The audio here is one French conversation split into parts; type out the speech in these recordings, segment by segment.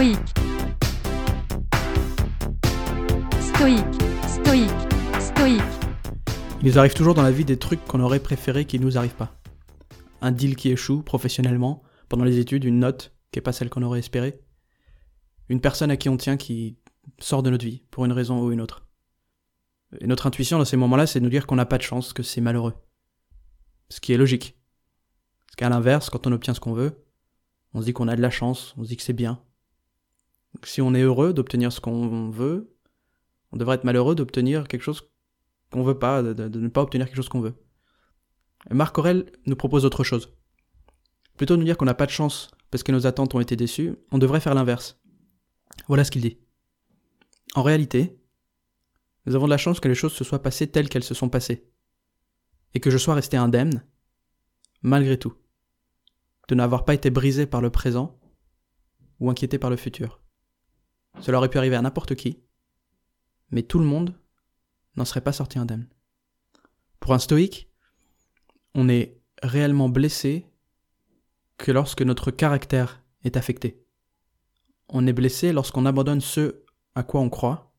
stoïque, stoïque, stoïque, Il nous arrive toujours dans la vie des trucs qu'on aurait préféré qu'ils nous arrivent pas. Un deal qui échoue professionnellement, pendant les études, une note qui est pas celle qu'on aurait espérée. Une personne à qui on tient qui sort de notre vie, pour une raison ou une autre. Et notre intuition dans ces moments-là, c'est de nous dire qu'on n'a pas de chance, que c'est malheureux. Ce qui est logique. Parce qu'à l'inverse, quand on obtient ce qu'on veut, on se dit qu'on a de la chance, on se dit que c'est bien. Si on est heureux d'obtenir ce qu'on veut, on devrait être malheureux d'obtenir quelque chose qu'on veut pas, de ne pas obtenir quelque chose qu'on veut. Et Marc Aurel nous propose autre chose. Plutôt de nous dire qu'on n'a pas de chance parce que nos attentes ont été déçues, on devrait faire l'inverse. Voilà ce qu'il dit. En réalité, nous avons de la chance que les choses se soient passées telles qu'elles se sont passées. Et que je sois resté indemne, malgré tout. De n'avoir pas été brisé par le présent ou inquiété par le futur. Cela aurait pu arriver à n'importe qui, mais tout le monde n'en serait pas sorti indemne. Pour un stoïque, on est réellement blessé que lorsque notre caractère est affecté. On est blessé lorsqu'on abandonne ce à quoi on croit,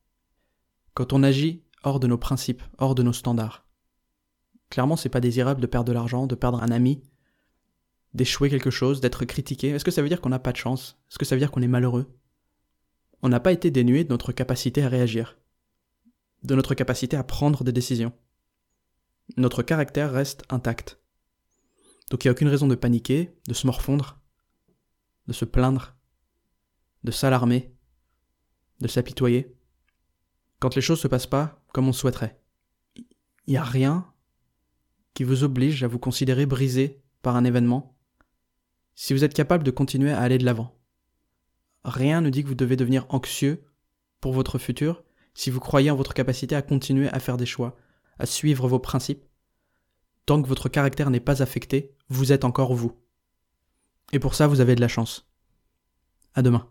quand on agit hors de nos principes, hors de nos standards. Clairement, c'est pas désirable de perdre de l'argent, de perdre un ami, d'échouer quelque chose, d'être critiqué. Est-ce que ça veut dire qu'on n'a pas de chance? Est-ce que ça veut dire qu'on est malheureux? On n'a pas été dénué de notre capacité à réagir, de notre capacité à prendre des décisions. Notre caractère reste intact. Donc il n'y a aucune raison de paniquer, de se morfondre, de se plaindre, de s'alarmer, de s'apitoyer. Quand les choses se passent pas comme on souhaiterait. Il n'y a rien qui vous oblige à vous considérer brisé par un événement si vous êtes capable de continuer à aller de l'avant. Rien ne dit que vous devez devenir anxieux pour votre futur si vous croyez en votre capacité à continuer à faire des choix, à suivre vos principes. Tant que votre caractère n'est pas affecté, vous êtes encore vous. Et pour ça, vous avez de la chance. À demain.